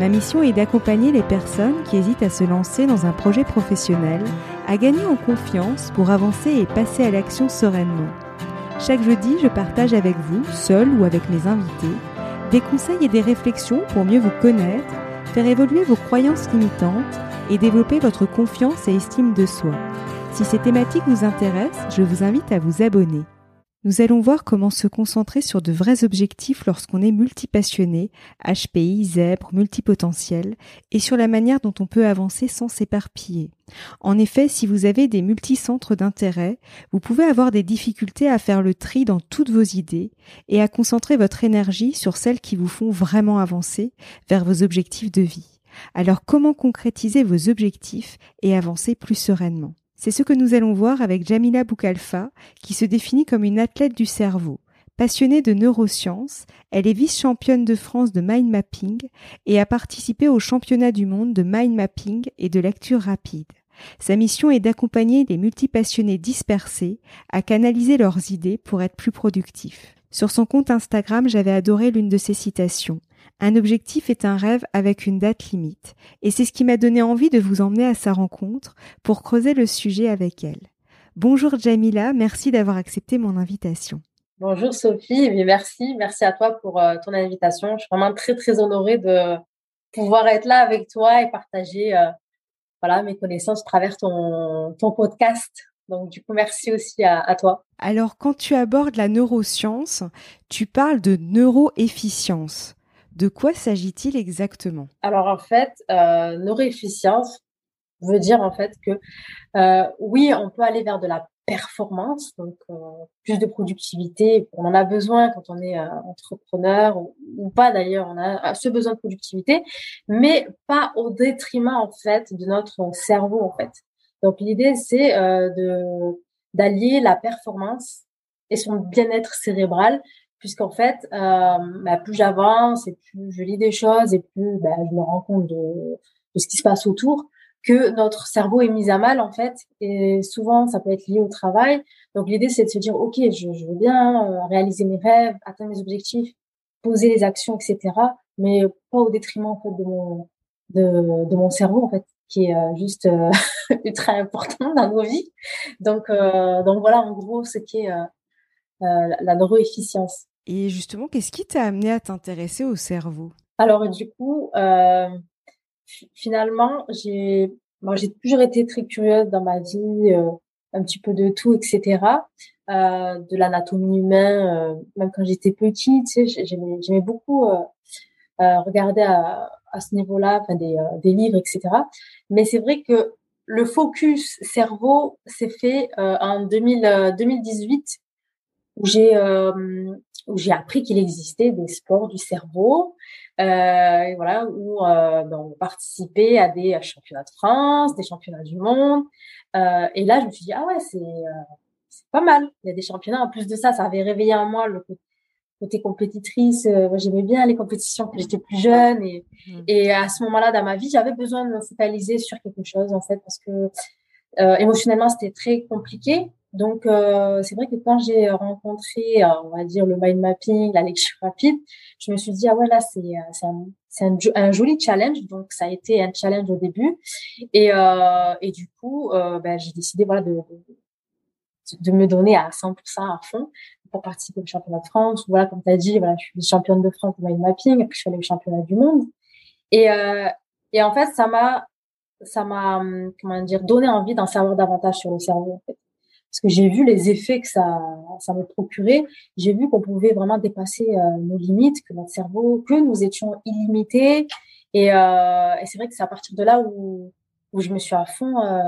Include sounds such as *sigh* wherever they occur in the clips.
Ma mission est d'accompagner les personnes qui hésitent à se lancer dans un projet professionnel, à gagner en confiance pour avancer et passer à l'action sereinement. Chaque jeudi, je partage avec vous, seul ou avec mes invités, des conseils et des réflexions pour mieux vous connaître, faire évoluer vos croyances limitantes et développer votre confiance et estime de soi. Si ces thématiques vous intéressent, je vous invite à vous abonner. Nous allons voir comment se concentrer sur de vrais objectifs lorsqu'on est multipassionné, HPI, zèbre, multipotentiel, et sur la manière dont on peut avancer sans s'éparpiller. En effet, si vous avez des multicentres d'intérêt, vous pouvez avoir des difficultés à faire le tri dans toutes vos idées et à concentrer votre énergie sur celles qui vous font vraiment avancer vers vos objectifs de vie. Alors comment concrétiser vos objectifs et avancer plus sereinement? C'est ce que nous allons voir avec Jamila Boukalfa, qui se définit comme une athlète du cerveau. Passionnée de neurosciences, elle est vice-championne de France de mind mapping et a participé au championnat du monde de mind mapping et de lecture rapide. Sa mission est d'accompagner les multipassionnés dispersés à canaliser leurs idées pour être plus productifs. Sur son compte Instagram, j'avais adoré l'une de ses citations. Un objectif est un rêve avec une date limite. Et c'est ce qui m'a donné envie de vous emmener à sa rencontre pour creuser le sujet avec elle. Bonjour Jamila, merci d'avoir accepté mon invitation. Bonjour Sophie, merci, merci à toi pour euh, ton invitation. Je suis vraiment très très honorée de pouvoir être là avec toi et partager euh, voilà mes connaissances à travers ton, ton podcast. Donc du coup, merci aussi à, à, toi. Alors quand tu abordes la neuroscience, tu parles de neuroefficience. De quoi s'agit-il exactement? Alors en fait, euh, neuroefficience veut dire en fait que euh, oui, on peut aller vers de la performance, donc euh, plus de productivité. On en a besoin quand on est euh, entrepreneur ou, pas d'ailleurs, on a ce besoin de productivité, mais pas au détriment en fait de notre cerveau en fait. Donc l'idée c'est de d'allier la performance et son bien-être cérébral puisqu'en fait, euh, bah, plus j'avance et plus je lis des choses et plus bah, je me rends compte de, de, ce qui se passe autour, que notre cerveau est mis à mal en fait. Et souvent, ça peut être lié au travail. Donc l'idée, c'est de se dire, ok, je, je veux bien euh, réaliser mes rêves, atteindre mes objectifs, poser les actions, etc. Mais pas au détriment en fait de mon de, de mon cerveau en fait, qui est euh, juste euh, *laughs* ultra important dans nos vies. Donc euh, donc voilà, en gros, ce qui est la neuroefficience. Et justement, qu'est-ce qui t'a amené à t'intéresser au cerveau? Alors, du coup, euh, finalement, j'ai moi, toujours été très curieuse dans ma vie, euh, un petit peu de tout, etc. Euh, de l'anatomie humaine, euh, même quand j'étais petite, tu sais, j'aimais beaucoup euh, euh, regarder à, ce niveau-là, enfin des, des livres, etc. Mais c'est vrai que le focus cerveau s'est fait en 2000, 2018 où j'ai euh, où j'ai appris qu'il existait des sports du cerveau, euh, voilà, où euh, ben, on participait à des championnats de France, des championnats du monde. Euh, et là, je me suis dit ah ouais, c'est euh, pas mal. Il y a des championnats. En plus de ça, ça avait réveillé en moi le côté compétitrice. Euh, j'aimais bien les compétitions quand j'étais plus jeune et mmh. et à ce moment-là dans ma vie, j'avais besoin de me focaliser sur quelque chose en fait parce que émotionnellement c'était très compliqué donc, euh, c'est vrai que quand j'ai rencontré, euh, on va dire, le mind mapping, la lecture rapide, je me suis dit, ah ouais, là, c'est, euh, un, un, un, joli challenge. Donc, ça a été un challenge au début. Et, euh, et du coup, euh, ben, j'ai décidé voilà, de, de, me donner à 100% à fond pour participer au championnat de France. Voilà, comme tu as dit, voilà, je suis championne de France de mind mapping, puis je suis allée au championnat du monde. Et, euh, et en fait, ça m'a, ça m'a, comment dire, donné envie d'en savoir davantage sur le cerveau, en fait parce que j'ai vu les effets que ça, ça me procurait. J'ai vu qu'on pouvait vraiment dépasser euh, nos limites, que notre cerveau, que nous étions illimités. Et, euh, et c'est vrai que c'est à partir de là où, où je me suis à fond euh,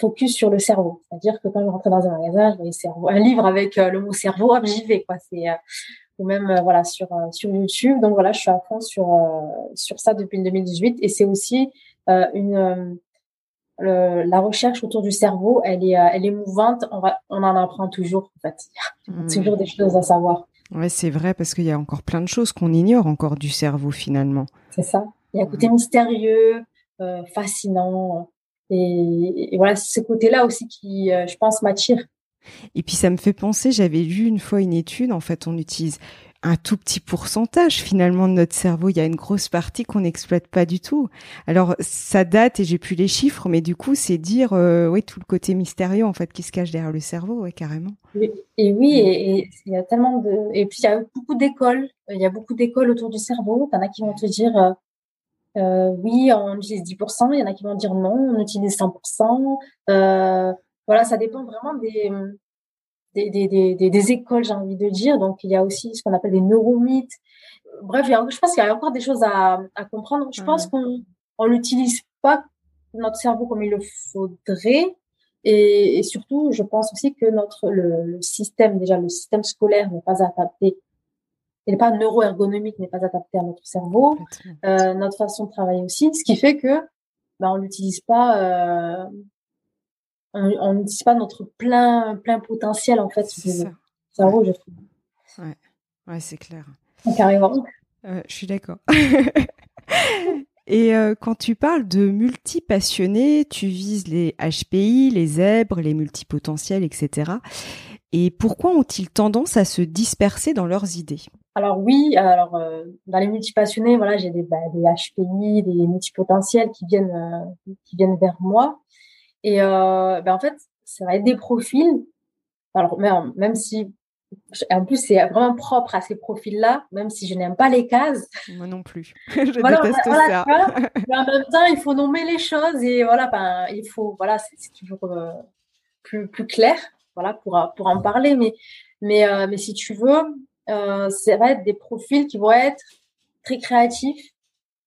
focus sur le cerveau. C'est-à-dire que quand je rentrais dans un magasin, cerveau, un livre avec euh, le mot cerveau, j'y vais. Quoi. C'est, euh, ou même voilà sur sur YouTube. Donc voilà, je suis à fond sur sur ça depuis 2018. Et c'est aussi une la recherche autour du cerveau, elle est, elle est mouvante. On, va, on en apprend toujours, en fait. *laughs* Il y a toujours des choses à savoir. Ouais, c'est vrai, parce qu'il y a encore plein de choses qu'on ignore encore du cerveau, finalement. C'est ça. Il y a un côté mystérieux, euh, fascinant. Et, voilà, c'est ce côté-là aussi qui, euh, je pense, m'attire. Et puis ça me fait penser, j'avais lu une fois une étude, en fait, on utilise un tout petit pourcentage finalement de notre cerveau. Il y a une grosse partie qu'on n'exploite pas du tout. Alors ça date et j'ai plus les chiffres, mais du coup c'est dire euh, oui tout le côté mystérieux en fait qui se cache derrière le cerveau, ouais, carrément. Et, oui, et, il y a tellement de et puis il y a beaucoup d'écoles. Il y a beaucoup d'écoles autour du cerveau. Il y en a qui vont te dire euh, euh, oui on utilise 10%, il y en a qui vont dire non on utilise 100%. voilà, ça dépend vraiment des des, des, des, des écoles, j'ai envie de dire. Donc, il y a aussi ce qu'on appelle des neuromythes. Bref, il y a, je pense qu'il y a encore des choses à, à comprendre. Je pense qu'on on n'utilise pas notre cerveau comme il le faudrait. Et, et, surtout, je pense aussi que notre le, système, déjà le système scolaire n'est pas adapté. Il n'est pas neuroergonomique, n'est pas adapté à notre cerveau, euh, notre façon de travailler aussi, ce qui fait que ben, on n'utilise pas euh, on n'utilise pas notre plein, plein potentiel, en fait, c'est ça. cerveau, je trouve. Ouais, ouais c'est clair. Carrément. Euh, je suis d'accord. *laughs* Et euh, quand tu parles de multipassionnés, tu vises les HPI, les zèbres, les multipotentiels, etc. Et pourquoi ont-ils tendance à se disperser dans leurs idées? Alors oui, alors euh, dans les multipassionnés, voilà, j'ai des, bah, des HPI, des multipotentiels qui viennent qui viennent vers moi. Et euh, ben en fait, ça va être des profils. Alors même, même si en plus, c'est vraiment propre à ces profils-là, même si je n'aime pas les cases. Moi non plus. *laughs* je déteste ça. *laughs* mais en même temps, il faut nommer les choses et voilà, ben, il faut, voilà, c'est toujours euh, plus, plus clair, voilà, pour, pour en parler. Mais, mais, euh, mais si tu veux, euh, ça va être des profils qui vont être très créatifs,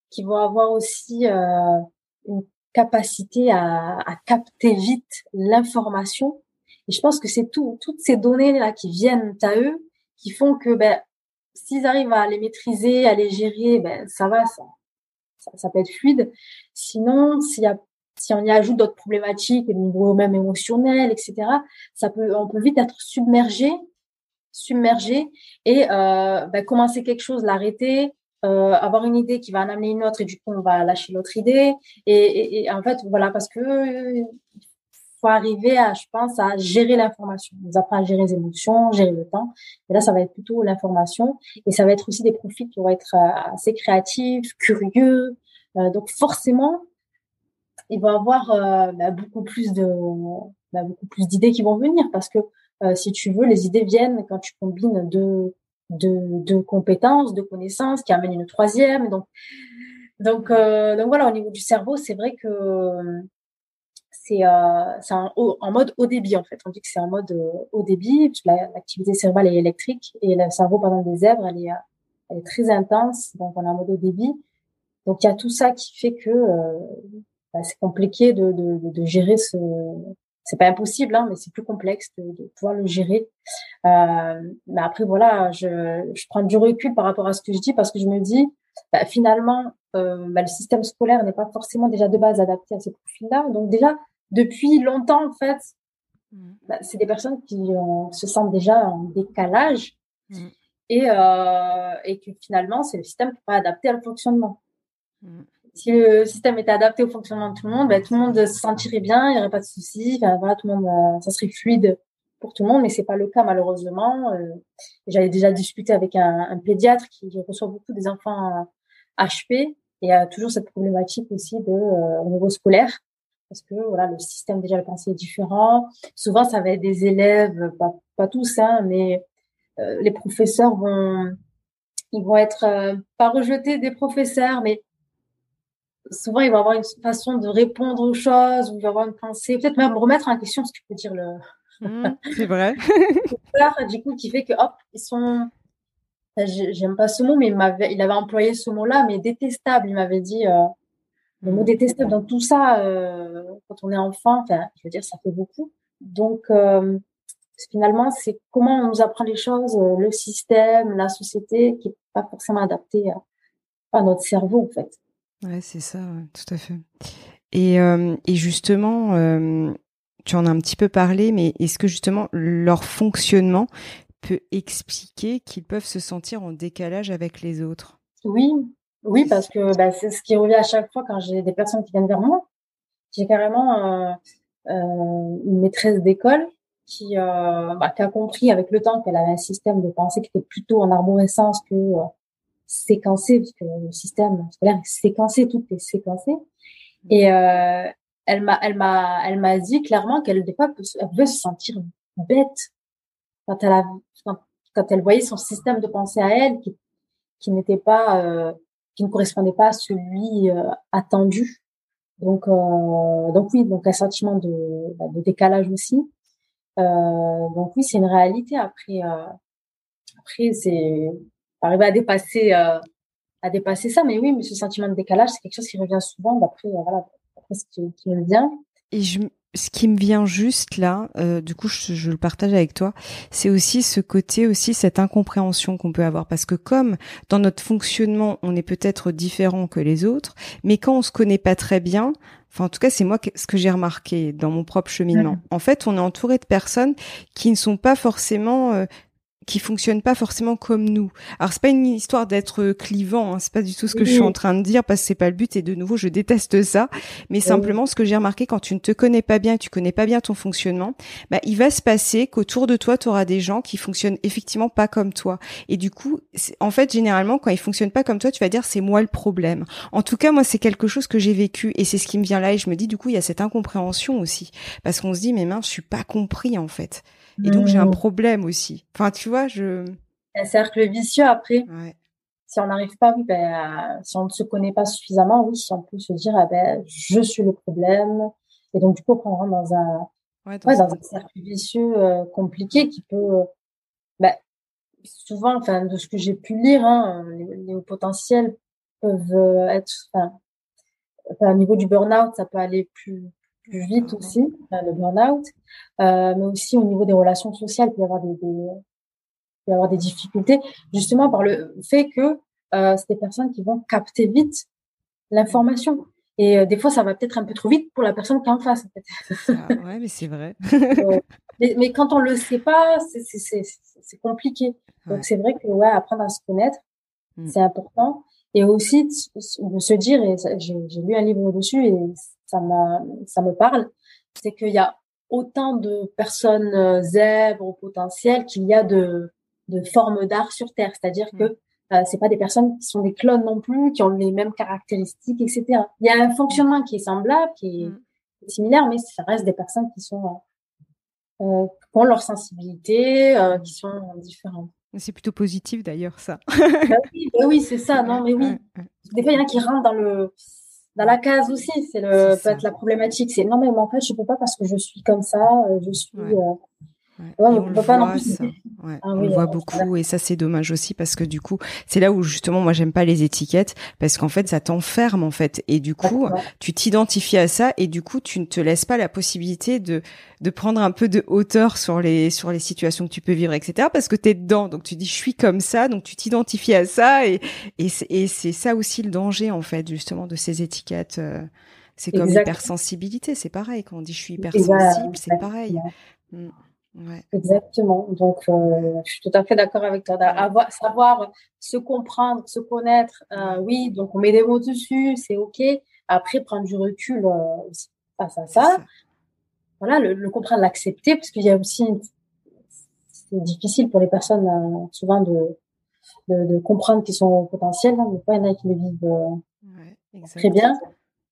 qui vont avoir aussi euh, une capacité à, à capter vite l'information. Et je pense que c'est tout, toutes ces données-là qui viennent à eux, qui font que ben, s'ils arrivent à les maîtriser, à les gérer, ben, ça va, ça, ça, peut être fluide. Sinon, s'il y a, si on y ajoute d'autres problématiques, même émotionnel, etc., ça peut, on peut vite être submergé, submergé et euh, ben, commencer quelque chose, l'arrêter, euh, avoir une idée qui va en amener une autre et du coup on va lâcher l'autre idée. Et, en fait voilà parce que faut arriver à je pense à gérer l'information. On nous apprend à gérer les émotions gérer le temps. Et là ça va être plutôt l'information. Et ça va être aussi des profils qui vont être euh, assez créatifs curieux. Euh, donc forcément il va avoir bah, beaucoup plus de bah, beaucoup plus d'idées qui vont venir. Parce que si tu veux les idées viennent quand tu combines deux de, de compétences, de connaissances, qui amène une troisième. Donc, donc, euh, donc voilà, au niveau du cerveau, c'est vrai que c'est euh, en, en, mode haut débit en fait. On dit que c'est en mode euh, haut débit, l'activité cérébrale est électrique et le cerveau, pendant des zèbres, elle est, elle est très intense, donc on est en mode haut débit. Donc il y a tout ça qui fait que euh, bah, c'est compliqué de, de, de, gérer ce, c'est pas impossible, hein, mais c'est plus complexe de, de, pouvoir le gérer. Euh, mais après, voilà, je, je, prends du recul par rapport à ce que je dis parce que je me dis, bah, finalement, euh, bah, le système scolaire n'est pas forcément déjà de base adapté à ces profils-là. Donc déjà, depuis longtemps, en fait, mmh. bah, c'est des personnes qui se sentent déjà en décalage mmh. et, euh, et que finalement, c'est le système qui n'est pas adapté à le fonctionnement. Mmh si le système était adapté au fonctionnement de tout le monde, ben, tout le monde se sentirait bien, il n'y aurait pas de soucis, tout le monde, euh, ça serait fluide pour tout le monde, mais c'est pas le cas malheureusement. Euh, J'avais déjà discuté avec un, pédiatre qui reçoit beaucoup des enfants HP et il y a toujours cette problématique aussi de euh, au niveau scolaire parce que voilà le système déjà le pensée est différent. Souvent ça va être des élèves, pas, pas tous hein, mais euh, les professeurs vont ils vont être pas rejetés des professeurs, mais souvent il va avoir une façon de répondre aux choses, ou il va avoir une pensée, peut-être même remettre en question ce que peut dire le. Mmh, *laughs* c'est vrai. du coup, qui fait que hop, ils sont. J'aime pas ce mot, mais il m'avait, il avait employé ce mot-là, mais détestable. Il m'avait dit euh, le mot mmh. détestable. Donc tout ça, euh, quand on est enfant, enfin, je veux dire, ça fait beaucoup. Donc euh, finalement, c'est comment on nous apprend les choses, le système, la société, qui est pas forcément adapté à, à notre cerveau, en fait. Ouais, c'est ça, tout à fait. Et, et justement, tu en as un petit peu parlé, mais est-ce que justement leur fonctionnement peut expliquer qu'ils peuvent se sentir en décalage avec les autres? Oui, oui, parce que bah, c'est ce qui revient à chaque fois quand j'ai des personnes qui viennent vers moi. J'ai carrément euh, euh, une maîtresse d'école qui, euh, bah, qui a compris avec le temps qu'elle avait un système de pensée qui était plutôt en arborescence que séquencé, parce que le système scolaire est séquencé, tout est séquencé. Et euh, elle m'a, elle m'a, elle m'a dit clairement qu'elle des fois elle pouvait se sentir bête quand elle a, quand, quand, elle voyait son système de pensée à elle qui, qui n'était pas, euh, qui ne correspondait pas à celui euh, attendu. Donc, euh, donc oui, donc un sentiment de, bah, de décalage aussi. Euh, donc oui, c'est une réalité. Après, euh, après c'est arriver à dépasser, euh, à dépasser ça. Mais oui, mais ce sentiment de décalage, c'est quelque chose qui revient souvent d'après, voilà, ce qui, qui me vient. Et je, ce qui me vient juste là, euh, du coup, je, je, le partage avec toi, c'est aussi ce côté, aussi cette incompréhension qu'on peut avoir, parce que comme dans notre fonctionnement, on est peut-être différent que les autres, mais quand on se connaît pas très bien, enfin en tout cas c'est moi ce que j'ai remarqué dans mon propre cheminement. Mmh. En fait, on est entouré de personnes qui ne sont pas forcément euh, qui fonctionnent pas forcément comme nous. Alors c'est pas une histoire d'être clivant, hein, c'est pas du tout ce que je suis en train de dire parce que c'est pas le but et de nouveau je déteste ça, mais oui. simplement ce que j'ai remarqué quand tu ne te connais pas bien, tu connais pas bien ton fonctionnement, bah il va se passer qu'autour de toi tu auras des gens qui fonctionnent effectivement pas comme toi et du coup en fait généralement quand ils fonctionnent pas comme toi, tu vas dire c'est moi le problème. En tout cas moi c'est quelque chose que j'ai vécu et c'est ce qui me vient là et je me dis du coup il y a cette incompréhension aussi parce qu'on se dit mais mince, je suis pas compris en fait. Et donc, j'ai un problème aussi. Enfin, tu vois, je. Un cercle vicieux après. Ouais. Si on n'arrive pas, oui, ben, si on ne se connaît pas suffisamment, oui, on peut se dire, ah ben, je suis le problème. Et donc, du coup, on rentre dans un, ouais, dans, ouais, dans un cercle vicieux euh, compliqué qui peut, euh, ben, souvent, enfin, de ce que j'ai pu lire, hein, les, les hauts potentiels peuvent euh, être, enfin, au niveau du burn-out, ça peut aller plus vite aussi, le burn-out, euh, mais aussi au niveau des relations sociales, il peut y avoir des, des, peut y avoir des difficultés, justement par le fait que euh, c'est des personnes qui vont capter vite l'information. Et euh, des fois, ça va peut-être un peu trop vite pour la personne qui est en face. En fait. Ah, *laughs* ouais, mais c'est vrai. mais, mais, quand on le sait pas, c'est compliqué. Ouais. Donc c'est vrai que ouais, apprendre à se connaître, mm. c'est important. Et aussi de se dire, et j'ai lu un livre dessus et ça me, ça me parle, c'est qu'il y a autant de personnes euh, zèbres au potentiel qu'il y a de, de formes d'art sur Terre. C'est-à-dire mmh. que euh, c'est pas des personnes qui sont des clones non plus, qui ont les mêmes caractéristiques, etc. Il y a un fonctionnement qui est semblable, qui est, mmh. similaire, mais ça reste des personnes qui sont euh, qui ont leur sensibilité, euh, qui sont différentes. C'est plutôt positif d'ailleurs ça. oui, bah oui c'est ça. Non mais oui. Des fois il y en a qui rentrent dans le dans la case aussi, c'est le peut être la problématique. C'est non mais en fait je peux pas parce que je suis comme ça, euh, je suis. Ouais. Euh, Ouais. Ouais, on, on le voit, plus... ouais. ah, on oui, voit beaucoup et ça c'est dommage aussi parce que du coup c'est là où justement moi j'aime pas les étiquettes parce qu'en fait ça t'enferme en fait. Et du coup tu t'identifies à ça et du coup tu ne te laisses pas la possibilité de de prendre un peu de hauteur sur les sur les situations que tu peux vivre etc parce que t'es dedans. Donc tu dis je suis comme ça donc tu t'identifies à ça et et c'est ça aussi le danger en fait justement de ces étiquettes euh, c'est comme l'hypersensibilité c'est pareil. Quand on dit je suis hypersensible c'est pareil. Mm. Ouais. Exactement. Donc, euh, je suis tout à fait d'accord avec toi. Avoir, savoir se comprendre, se connaître, euh, oui. Donc, on met des mots dessus, c'est ok. Après, prendre du recul euh, face à ça. ça. Voilà, le, le comprendre, l'accepter, parce qu'il y a aussi, c'est difficile pour les personnes euh, souvent de, de, de comprendre qu'ils sont potentiels. Hein, mais pas il y en a qui le vivent euh, ouais, très bien.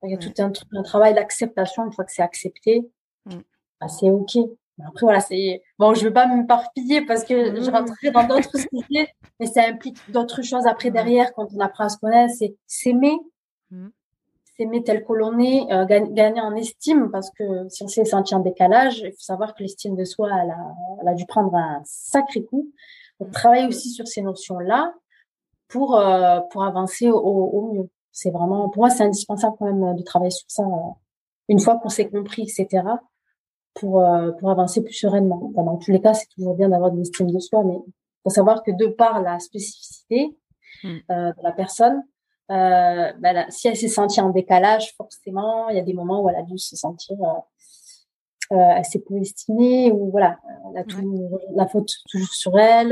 Il y a tout un, un travail d'acceptation une fois que c'est accepté. Mm. Bah, c'est ok. Après, voilà, c'est. Bon, je ne veux pas m'éparpiller parce que je rentrerai dans d'autres *laughs* sujets, mais ça implique d'autres choses après derrière quand on apprend à se connaître. C'est s'aimer, mmh. s'aimer tel que l'on est, euh, gagner en estime parce que si on s'est senti en décalage, il faut savoir que l'estime de soi, elle a, elle a dû prendre un sacré coup. Donc, travailler aussi sur ces notions-là pour, euh, pour avancer au, au mieux. C'est vraiment, pour moi, c'est indispensable quand même de travailler sur ça euh, une fois qu'on s'est compris, etc pour, euh, pour avancer plus sereinement. Enfin, dans tous les cas, c'est toujours bien d'avoir de l'estime de soi, mais il faut savoir que de par la spécificité mmh. euh, de la personne, euh, bah si elle s'est sentie en décalage, forcément, il y a des moments où elle a dû se sentir assez peu estimée, ou voilà, la faute toujours sur elle,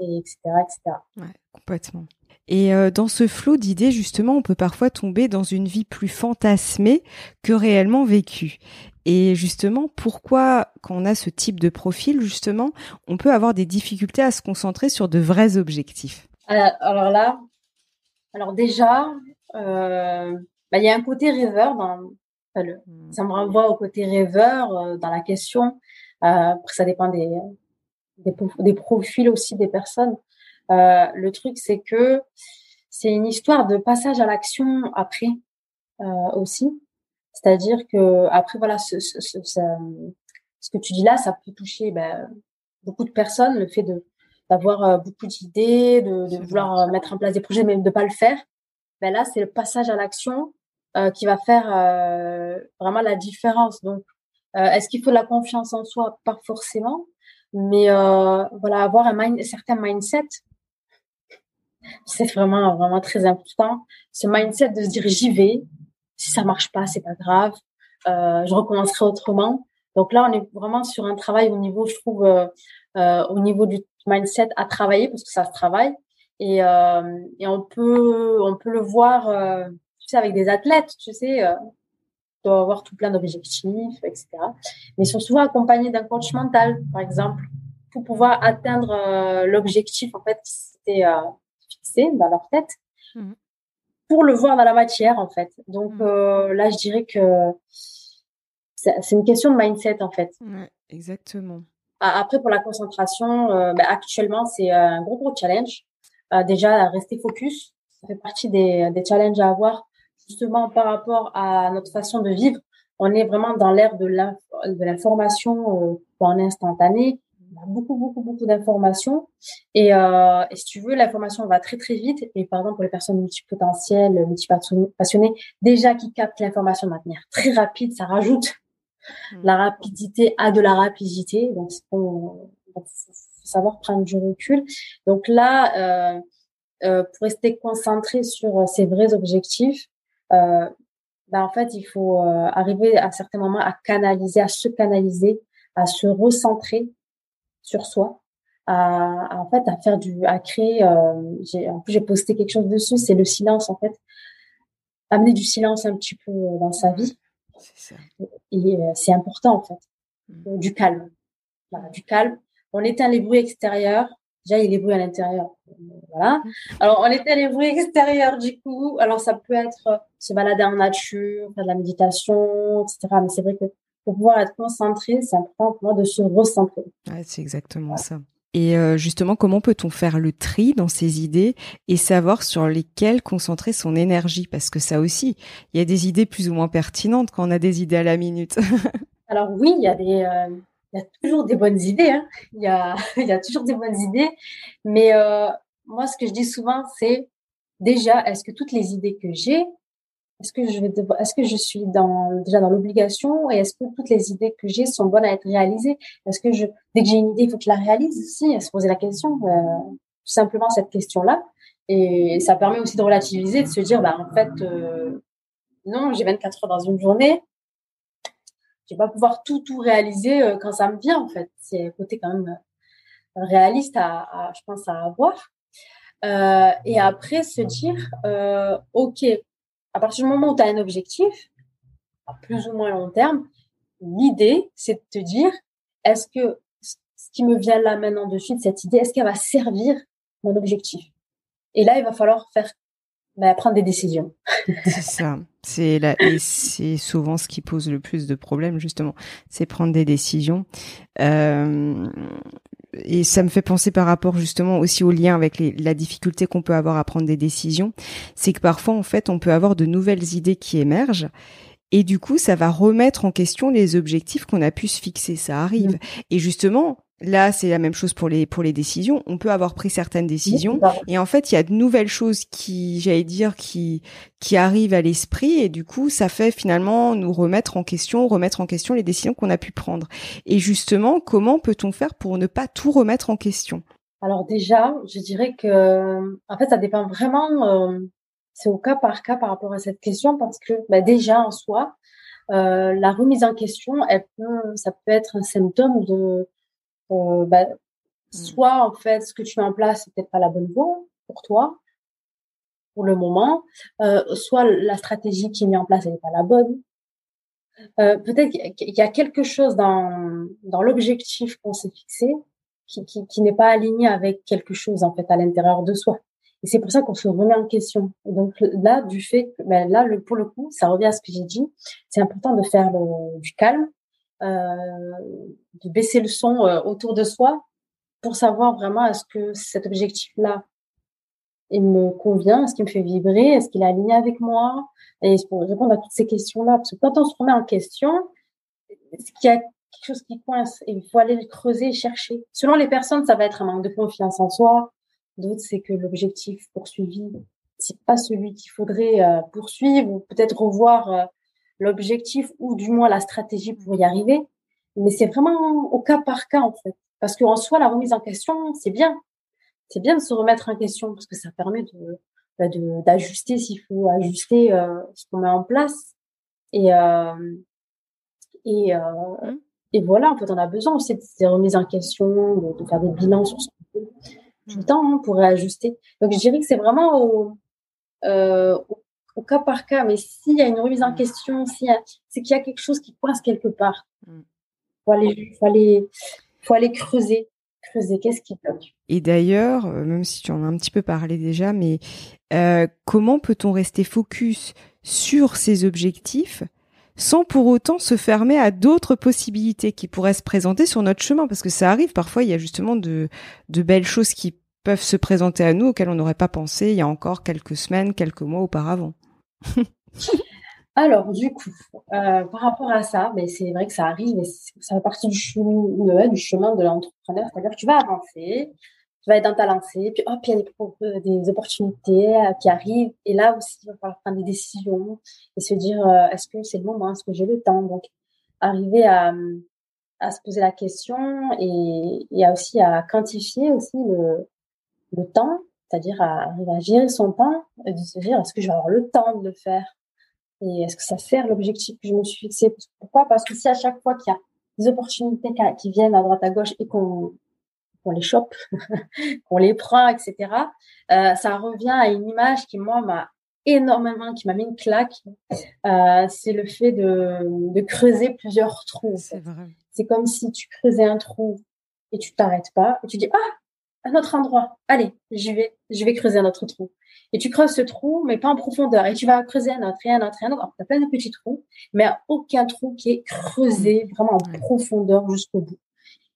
et, etc., etc. Ouais, complètement. Et dans ce flot d'idées, justement, on peut parfois tomber dans une vie plus fantasmée que réellement vécue. Et justement, pourquoi, quand on a ce type de profil, justement, on peut avoir des difficultés à se concentrer sur de vrais objectifs? Alors là, alors déjà, euh, bah, il y a un côté rêveur dans, le, mmh. ça me renvoie au côté rêveur euh, dans la question. Euh, ça dépend des, des, des, profils aussi des personnes. Euh, le truc, c'est que c'est une histoire de passage à l'action après euh, aussi. C'est-à-dire que après, voilà, ce, ce, ce, ce, que tu dis là, ça peut toucher ben, beaucoup de personnes. Le fait de d'avoir euh, beaucoup d'idées, de, de vouloir euh, mettre en place des projets, mais de pas le faire. Ben là, c'est le passage à l'action euh, qui va faire euh, vraiment la différence. Donc, euh, est-ce qu'il faut de la confiance en soi? Pas forcément, mais voilà, avoir un, mind, certain mindset, c'est vraiment vraiment très important. Ce mindset de se dire j'y vais, si ça marche pas, c'est pas grave, je recommencerai autrement. Donc là, on est vraiment sur un travail au niveau, je trouve, au niveau du mindset à travailler parce que ça se travaille et, euh, et on peut on peut le voir euh, tu sais avec des athlètes tu sais euh, avoir tout plein d'objectifs etc mais ils sont souvent accompagnés d'un coach mental par exemple pour pouvoir atteindre euh, l'objectif en fait qui s'était euh, fixé dans leur tête mmh. Pour le voir dans la matière en fait donc mmh. euh, là je dirais que c'est une question de mindset en fait ouais, exactement après, pour la concentration, euh, bah, actuellement, c'est euh, un gros, gros challenge. Euh, déjà, rester focus, ça fait partie des, des challenges à avoir, justement par rapport à notre façon de vivre. On est vraiment dans l'ère de l'information en instantané. A beaucoup, beaucoup, beaucoup d'informations. Et, euh, et si tu veux, l'information va très, très vite. Et par exemple, pour les personnes multipotentielles, multipassionnées, déjà qui captent l'information de manière très rapide, ça rajoute Mm. La rapidité a de la rapidité, donc il faut, savoir prendre du recul. Donc là, euh, euh, pour rester concentré sur ses vrais objectifs, euh, ben en fait, il faut euh, arriver à certains moments à canaliser, à se canaliser, à se recentrer sur soi, à, en fait à faire du, à créer. Euh, j'ai, en plus, j'ai posté quelque chose dessus, c'est le silence en fait, amener du silence un petit peu dans sa vie. Ça. Et euh, c'est important en fait. Mmh. Du calme. Voilà, du calme. On éteint les bruits extérieurs. Déjà, il y a les bruits à l'intérieur. Voilà. Mmh. Alors, on éteint les bruits extérieurs du coup. Alors, ça peut être euh, se balader en nature, faire de la méditation, etc. Mais c'est vrai que pour pouvoir être concentré, c'est important pour moi de se recentrer. Ouais, c'est exactement ça. Et euh, justement, comment peut-on faire le tri dans ces idées et savoir sur lesquelles concentrer son énergie? Parce que ça aussi, il y a des idées plus ou moins pertinentes quand on a des idées à la minute. *laughs* Alors oui, il y a des, euh, il y a toujours des bonnes idées. Hein. Il y a, *laughs* il y a toujours des bonnes idées. Mais euh, moi, ce que je dis souvent, c'est déjà, est-ce que toutes les idées que j'ai, est-ce que je suis déjà dans l'obligation et est-ce que toutes les idées que j'ai sont bonnes à être réalisées? Est-ce que dès que j'ai une idée, il faut que je la réalise? Aussi Se poser la question, euh, tout simplement cette question-là. Et ça permet aussi de relativiser, de se dire, bah en fait, euh, non, j'ai 24 heures dans une journée, je vais pas pouvoir tout tout réaliser euh, quand ça me vient en fait. C'est un côté quand même réaliste à, à, je pense à avoir. Et après se dire, ok, à partir du moment où tu as un objectif, à plus ou moins long terme, l'idée, c'est de te dire, est-ce que ce qui me vient là maintenant de suite, cette idée, est-ce qu'elle va servir mon objectif? Et là, il va falloir faire bah, prendre des décisions. *laughs* c'est ça. C'est là et c'est souvent ce qui pose le plus de problèmes justement, c'est prendre des décisions. Euh, et ça me fait penser par rapport justement aussi au lien avec les, la difficulté qu'on peut avoir à prendre des décisions, c'est que parfois en fait on peut avoir de nouvelles idées qui émergent et du coup ça va remettre en question les objectifs qu'on a pu se fixer, ça arrive. Mmh. Et justement, Là, c'est la même chose pour les pour les décisions. On peut avoir pris certaines décisions et en fait, il y a de nouvelles choses qui, j'allais dire, qui qui arrivent à l'esprit et du coup, ça fait finalement nous remettre en question, remettre en question les décisions qu'on a pu prendre. Et justement, comment peut-on faire pour ne pas tout remettre en question? Alors déjà, je dirais que en fait, ça dépend vraiment euh, c'est au cas par cas par rapport à cette question parce que bah, déjà en soi, euh, la remise en question, elle peut, ça peut être un symptôme de euh, bah, mmh. soit en fait ce que tu mets en place c'est peut-être pas la bonne voie pour toi pour le moment, euh, soit la stratégie qui est mise en place n'est pas la bonne. Euh, peut-être qu'il y a quelque chose dans dans l'objectif qu'on s'est fixé qui, qui, qui n'est pas aligné avec quelque chose en fait à l'intérieur de soi. Et c'est pour ça qu'on se remet en question. donc là, du fait que, ben là, le, pour le coup, ça revient à ce que j'ai dit. C'est important de faire le, du calme, de baisser le son euh, autour de soi pour savoir vraiment est-ce que cet objectif-là, il me convient, est-ce qu'il me fait vibrer, est-ce qu'il est aligné avec moi, et pour répondre à toutes ces questions-là. Parce que quand on se remet en question, est-ce qu'il y a quelque chose qui coince et il faut aller le creuser et chercher. Selon les personnes, ça va être un manque de confiance en soi, D'autres, c'est que l'objectif poursuivi, c'est pas celui qu'il faudrait euh, poursuivre ou peut-être revoir euh, l'objectif ou du moins la stratégie pour y arriver. Mais c'est vraiment au cas par cas, en fait. Parce qu'en soi, la remise en question, c'est bien. C'est bien de se remettre en question parce que ça permet de, bah, d'ajuster s'il faut ajuster euh, ce qu'on met en place. Et, et, mmh. et voilà, en fait, on a besoin aussi de ces remises en question, de, faire des bilans sur ce qu'on fait tout le temps hein, pour réajuster. Donc je dirais que c'est vraiment au, euh, au, cas par cas. Mais s'il y a une remise en question, c'est qu'il y a quelque chose qui coince quelque part. Il mm. faut aller, faut aller, faut aller creuser. Creuser, qu'est-ce qui bloque? Et d'ailleurs, euh, même si tu en as un petit peu parlé déjà, mais euh, comment peut-on rester focus sur ces objectifs sans pour autant se fermer à d'autres possibilités qui pourraient se présenter sur notre chemin, parce que ça arrive parfois, il y a justement de, de belles choses qui peuvent se présenter à nous auxquelles on n'aurait pas pensé il y a encore quelques semaines, quelques mois auparavant. *laughs* Alors, du coup, euh, par rapport à ça, mais c'est vrai que ça arrive, mais ça fait partie du chemin, de l'entrepreneur, c'est-à-dire que tu vas avancer, tu vas être dans ta lancée, puis hop, il y a des, des opportunités euh, qui arrivent, et là aussi, il va falloir prendre des décisions et se dire, euh, est-ce que c'est le moment, est-ce que j'ai le temps? Donc, arriver à, se poser la question et, et aussi à quantifier aussi le temps, c'est-à-dire à arriver à gérer son temps et de se dire, est-ce que je vais avoir le temps de le faire Et est-ce que ça sert l'objectif que je me suis fixé? Pourquoi? Parce que si à chaque fois qu'il y a des opportunités qui viennent à droite à gauche et qu'on qu'on les chope, *laughs* qu'on les prend, etc. Euh, ça revient à une image qui moi m'a énormément, qui m'a mis une claque. Euh, c'est le fait de, de creuser plusieurs trous. C'est comme si tu creusais un trou et tu t'arrêtes pas et tu dis ah un autre endroit. Allez, j'y vais, je vais creuser un autre trou. Et tu creuses ce trou, mais pas en profondeur. Et tu vas creuser un autre et un autre et un autre. Tu as plein de petits trous, mais aucun trou qui est creusé vraiment en profondeur jusqu'au bout.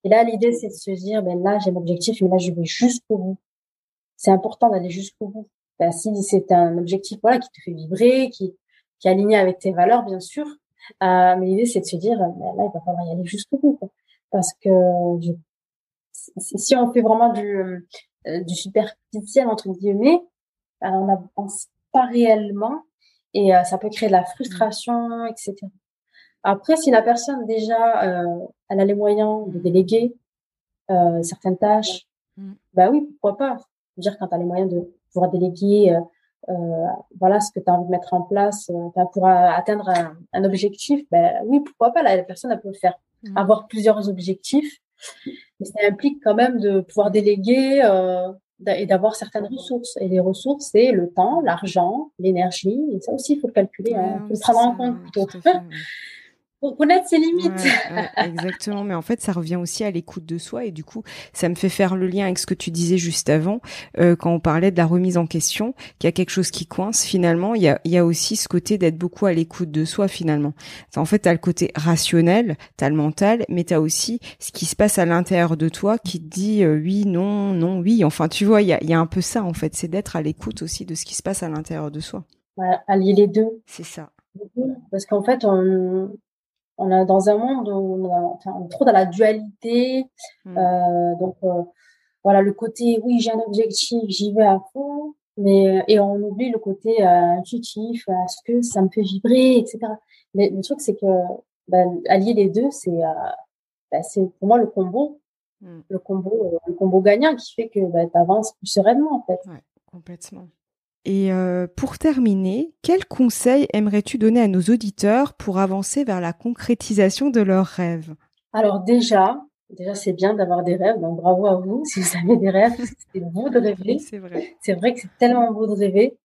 Et là, l'idée, c'est de se dire, ben là, j'ai l'objectif, mais là, je vais jusqu'au bout. C'est important d'aller jusqu'au bout. Ben, si c'est un objectif, voilà, qui te fait vibrer, qui, qui est aligné avec tes valeurs, bien sûr. Euh, mais l'idée, c'est de se dire, ben là, il va falloir y aller jusqu'au bout. Parce que si on fait vraiment du, euh, du superficiel, entre guillemets, ben, on n'avance pas réellement et euh, ça peut créer de la frustration, etc. Après, si la personne déjà, euh, elle a les moyens de déléguer euh, certaines tâches, mm. bah oui, pourquoi pas. dire quand tu as les moyens de pouvoir déléguer, euh, euh, voilà ce que tu as envie de mettre en place euh, pour atteindre un, objectif, bah oui, pourquoi pas. la personne elle peut faire avoir plusieurs objectifs, mais ça implique quand même de pouvoir déléguer et d'avoir certaines ressources. Et les ressources, c'est le temps, l'argent, l'énergie. Et ça aussi, il faut le calculer, hein. il faut le prendre en compte pour connaître ses limites. exactement, mais en fait, ça revient aussi à l'écoute de soi et du coup, ça me fait faire le lien avec ce que tu disais juste avant, euh, quand on parlait de la remise en question, qu'il y a quelque chose qui coince. Finalement, il y a, il y a aussi ce côté d'être beaucoup à l'écoute de soi. Finalement, en fait, t'as le côté rationnel, t'as le mental, mais t'as aussi ce qui se passe à l'intérieur de toi qui te dit euh, oui, non, non, oui. Enfin, tu vois, il y a, il y a un peu ça en fait, c'est d'être à l'écoute aussi de ce qui se passe à l'intérieur de soi. allier les deux. C'est ça. Parce qu'en fait, on, on est dans un monde où on, est trop dans la dualité. Hmm. Euh, donc euh, voilà le côté oui j'ai un objectif, j'y vais à fond, mais et on oublie le côté euh, intuitif, est-ce que ça me fait vibrer, etc. Mais le truc c'est que ben, allier les deux, c'est ben, c'est pour moi le combo, hmm. le combo, le combo gagnant qui fait que ben, tu avances plus sereinement en fait. Ouais, complètement. Et euh, pour terminer, quels conseils aimerais-tu donner à nos auditeurs pour avancer vers la concrétisation de leurs rêves? Alors déjà, déjà c'est bien d'avoir des rêves, donc bravo à vous si vous avez des rêves, c'est beau de rêver. *laughs* c'est vrai. C'est vrai que c'est tellement beau de rêver.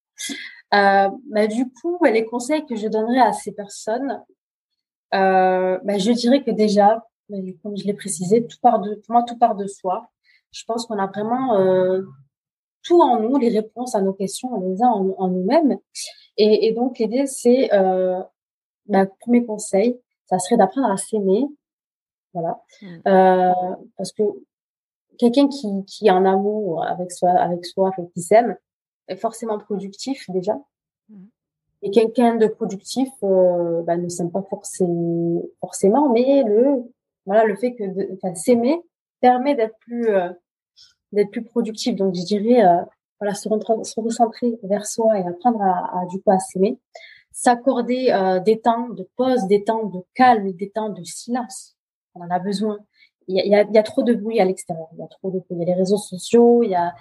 Euh, bah, du coup, les conseils que je donnerais à ces personnes, euh, bah, je dirais que déjà, comme je l'ai précisé, tout part de, pour moi, tout part de soi. Je pense qu'on a vraiment tout en nous, les réponses à nos questions, on les a en, nous-mêmes. Et, et, donc, l'idée, c'est, euh, bah, premier conseil, ça serait d'apprendre à s'aimer. Voilà. Mmh. Euh, parce que quelqu'un qui, qui est en amour avec soi, avec soi, qui s'aime, est forcément productif déjà. Mmh. Et quelqu'un de productif euh, bah, ne s'aime pas forcément, forcément, mais le voilà le fait que s'aimer permet d'être plus euh, d'être plus productif. Donc je dirais euh, voilà se, se, recentrer vers soi et apprendre à, à du coup à s'aimer, s'accorder euh, des temps de pause, des temps de calme, des temps de silence. On en a besoin. Il y a, y a, a trop de bruit à l'extérieur. Il y a trop de bruit. Il y a les réseaux sociaux. Il y a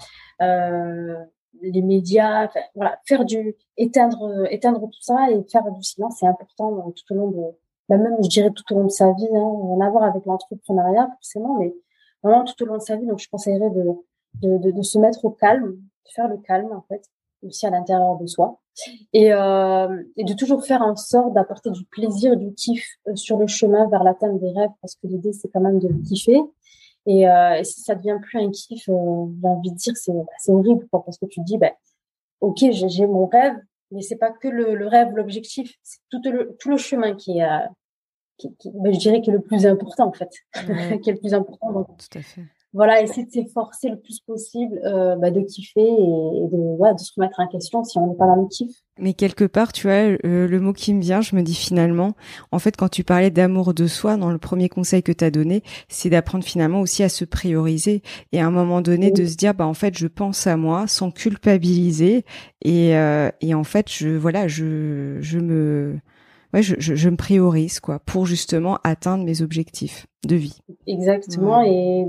euh, les médias, voilà, faire du éteindre éteindre tout ça et faire du silence, c'est important tout au long de bah, même je dirais tout au long de sa vie, hein, rien à voir avec l'entrepreneuriat forcément, mais vraiment tout au long de sa vie. Donc je conseillerais de se mettre au calme, de faire le calme en fait, aussi à l'intérieur de soi, et, euh, de toujours faire en sorte d'apporter du plaisir, du kiff euh, sur le chemin vers l'atteinte des rêves, parce que l'idée c'est quand même de kiffer et, euh, si ça devient plus un kiff, j'ai envie de dire c'est c'est horrible quoi, parce que tu te dis ben ok j'ai mon rêve, mais c'est pas que le, le rêve l'objectif, c'est tout le le chemin qui est qui, qui ben, je dirais qui est le plus important en fait, *laughs* qui est le plus important. Donc, tout à fait voilà, essayer de s'efforcer le plus possible euh, bah, de kiffer et, de, ouais, de se remettre en question si on n'est pas dans le kiff. Mais quelque part, tu vois, euh, le mot qui me vient, je me dis finalement, en fait, quand tu parlais d'amour de soi, dans le premier conseil que tu as donné, c'est d'apprendre finalement aussi à se prioriser et à un moment donné de se dire, bah en fait, je pense à moi sans culpabiliser et, euh, et en fait, je voilà, je, je me ouais, je, je, je, me priorise quoi pour justement atteindre mes objectifs de vie. Exactement et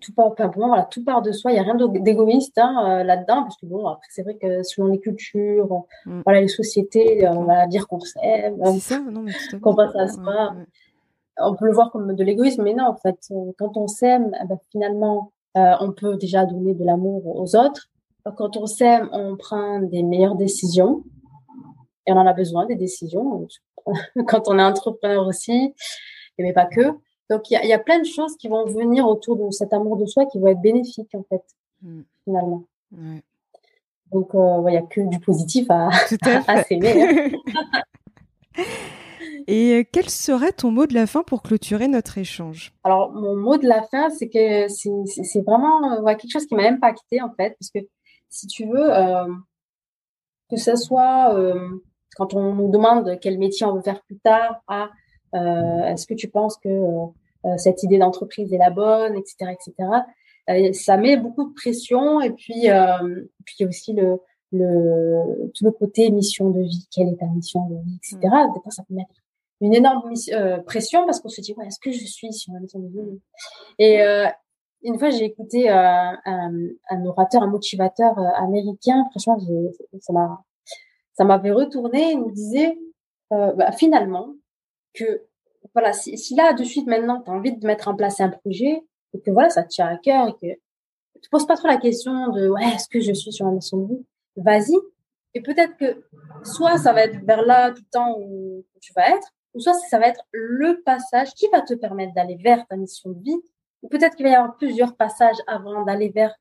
tout part, enfin, pour moi, voilà, tout part de soi. Il n'y a rien d'égoïste hein, euh, là-dedans, parce que bon, après, c'est vrai que selon les cultures, mm. voilà, les sociétés, euh, on va dire qu'on s'aime, qu'on passe à soi. On peut le voir comme de l'égoïsme, mais non, en fait, euh, quand on s'aime, eh ben, finalement, euh, on peut déjà donner de l'amour aux autres. Quand on s'aime, on prend des meilleures décisions, et on en a besoin des décisions. *laughs* quand on est entrepreneur aussi, mais pas que. Donc, il y a, y a, plein de choses qui vont venir autour de cet amour de soi qui vont être bénéfiques, en fait, mmh. finalement. Ouais. Donc, il euh, n'y a que du positif à, à, *laughs* s'aimer. Hein. *laughs* Et euh, quel serait ton mot de la fin pour clôturer notre échange? Alors, mon mot de la fin, c'est que c'est vraiment euh, ouais, quelque chose qui m'a impacté, en fait, parce que si tu veux, euh, que ce soit euh, quand on nous demande quel métier on veut faire plus tard, à euh, est-ce que tu penses que euh, cette idée d'entreprise est la bonne, etc., etc. Euh, ça met beaucoup de pression et puis puis il y a aussi le le tout le côté mission de vie, quelle est ta mission de vie, etc. Mmh. Des fois, ça peut mettre une énorme euh, pression parce qu'on se dit ouais, est-ce que je suis sur la mission de vie? Et euh, une fois, j'ai écouté euh, un, un, orateur, un motivateur américain. Franchement, ça m'a ça m'avait retourné. Il me disait bah, finalement, que voilà, si, là de suite maintenant tu as envie de mettre en place un projet et que voilà, ça te tient à cœur et que tu poses pas trop la question de ouais, est-ce que je suis sur la mission de vie Vas-y. Et peut-être que soit ça va être vers là tout le temps où tu vas être, ou soit ça va être le passage qui va te permettre d'aller vers ta mission de vie. Ou peut-être qu'il va y avoir plusieurs passages avant d'aller vers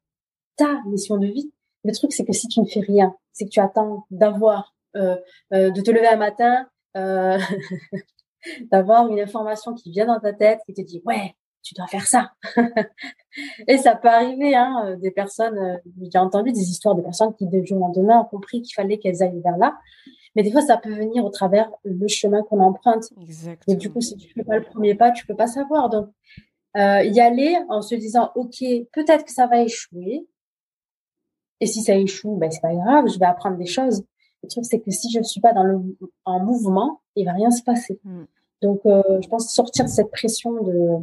ta mission de vie. Le truc, c'est que si tu ne fais rien, c'est que tu attends d'avoir, euh, euh, de te lever un matin, euh, *laughs* d'avoir une information qui vient dans ta tête, qui te dit ouais, tu dois faire ça. *laughs* et ça peut arriver, hein, des personnes, j'ai entendu des histoires de personnes qui de jour au lendemain ont compris qu'il fallait qu'elles aillent vers là. Mais des fois, ça peut venir au travers le chemin qu'on emprunte. Et du coup, si tu fais pas le premier pas, tu peux pas savoir. Donc, euh, y aller en se disant, OK, peut-être que ça va échouer. Et si ça échoue, ben, c'est pas grave, je vais apprendre des choses. Le truc, c'est que si je ne suis pas dans le, en mouvement, il va rien se passer. Mm. Donc, euh, je pense sortir de cette pression de,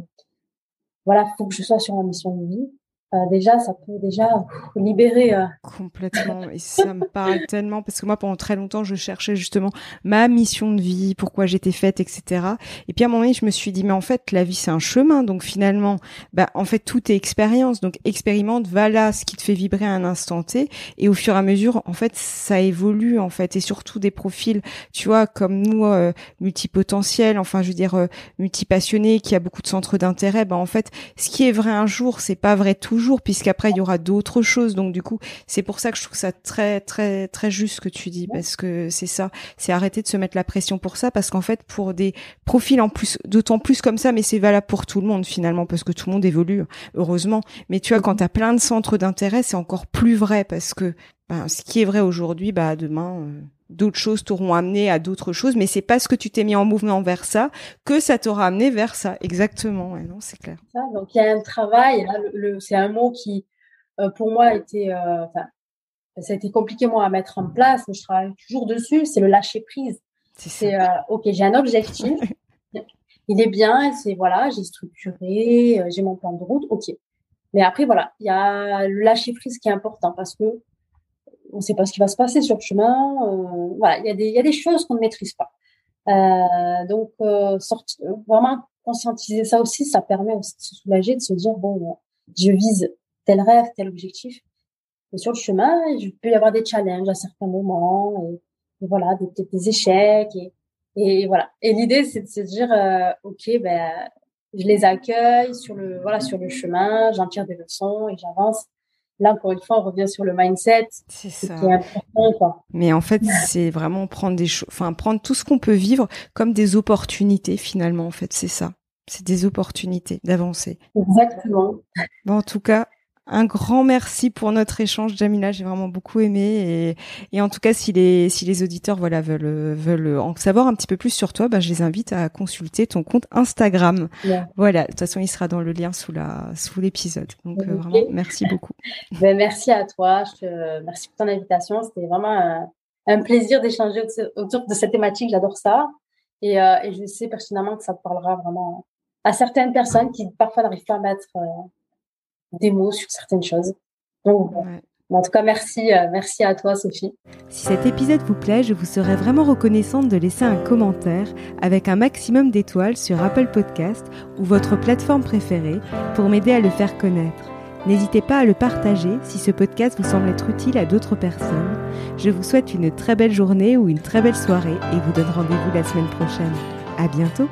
voilà, faut que je sois sur ma mission de vie. Euh, déjà, ça peut déjà libérer. Euh. Complètement. Et ça me parle *laughs* tellement parce que moi, pendant très longtemps, je cherchais justement ma mission de vie, pourquoi j'étais faite, etc. Et puis à un moment donné, je me suis dit, mais en fait, la vie, c'est un chemin. Donc finalement, bah, en fait, tout est expérience. Donc expérimente, va là, ce qui te fait vibrer à un instant T. Et au fur et à mesure, en fait, ça évolue, en fait. Et surtout des profils, tu vois, comme nous, euh, multipotentiels, enfin, je veux dire, euh, multipassionnés, qui a beaucoup de centres d'intérêt, bah, en fait, ce qui est vrai un jour, c'est pas vrai toujours puisqu'après il y aura d'autres choses. Donc du coup, c'est pour ça que je trouve ça très très très juste ce que tu dis, parce que c'est ça, c'est arrêter de se mettre la pression pour ça, parce qu'en fait pour des profils en plus, d'autant plus comme ça, mais c'est valable pour tout le monde finalement, parce que tout le monde évolue, heureusement. Mais tu vois, quand tu as plein de centres d'intérêt, c'est encore plus vrai, parce que ben, ce qui est vrai aujourd'hui, bah demain. Euh, d'autres choses t'auront amené à d'autres choses, mais c'est parce que tu t'es mis en mouvement vers ça que ça t'aura amené vers ça. Exactement, non, c'est clair. donc il y a un travail. le, c'est un mot qui, euh, pour moi, a été, euh, ça a été compliqué moi à mettre en place, mais je travaille toujours dessus. C'est le lâcher prise. C'est euh, ok, j'ai un objectif. *laughs* il est bien, c'est voilà, j'ai structuré, j'ai mon plan de route, ok. Mais après voilà, il y a le lâcher prise qui est important parce que on ne sait pas ce qui va se passer sur le chemin. Euh, voilà, il y, a des, y a des choses qu'on ne maîtrise pas. Euh, donc, euh, vraiment conscientiser ça aussi, ça permet aussi de se soulager, de se dire bon, je vise tel rêve, tel objectif. Et sur le chemin, il peut y avoir des challenges à certains moments, et, voilà, des, peut-être des échecs, et, et voilà. Et l'idée, c'est de se dire ok, ben, je les accueille sur le voilà sur le chemin, j'en tire des leçons et j'avance là, encore une fois, on revient sur le mindset. C'est ça. Mais en fait, c'est vraiment prendre des choses, enfin, prendre tout ce qu'on peut vivre comme des opportunités, finalement, en fait, c'est ça. C'est des opportunités d'avancer. Exactement. Bon, en tout cas, un grand merci pour notre échange, Jamila. J'ai vraiment beaucoup aimé et, et en tout cas, si les si les auditeurs voilà veulent veulent en savoir un petit peu plus sur toi, ben, je les invite à consulter ton compte Instagram. Voilà, de toute façon, il sera dans le lien sous la sous l'épisode. Donc euh, vraiment, merci beaucoup. Ben, merci à toi. Je merci pour ton invitation. C'était vraiment un, un plaisir d'échanger autour de cette thématique. J'adore ça et, euh, et je sais pertinemment que ça parlera vraiment à certaines personnes qui parfois n'arrivent pas à mettre euh, des mots sur certaines choses. Donc, en tout cas, merci, euh, merci à toi, Sophie. Si cet épisode vous plaît, je vous serais vraiment reconnaissante de laisser un commentaire avec un maximum d'étoiles sur Apple Podcast ou votre plateforme préférée pour m'aider à le faire connaître. N'hésitez pas à le partager si ce podcast vous semble être utile à d'autres personnes. Je vous souhaite une très belle journée ou une très belle soirée et vous donne rendez-vous la semaine prochaine. À bientôt!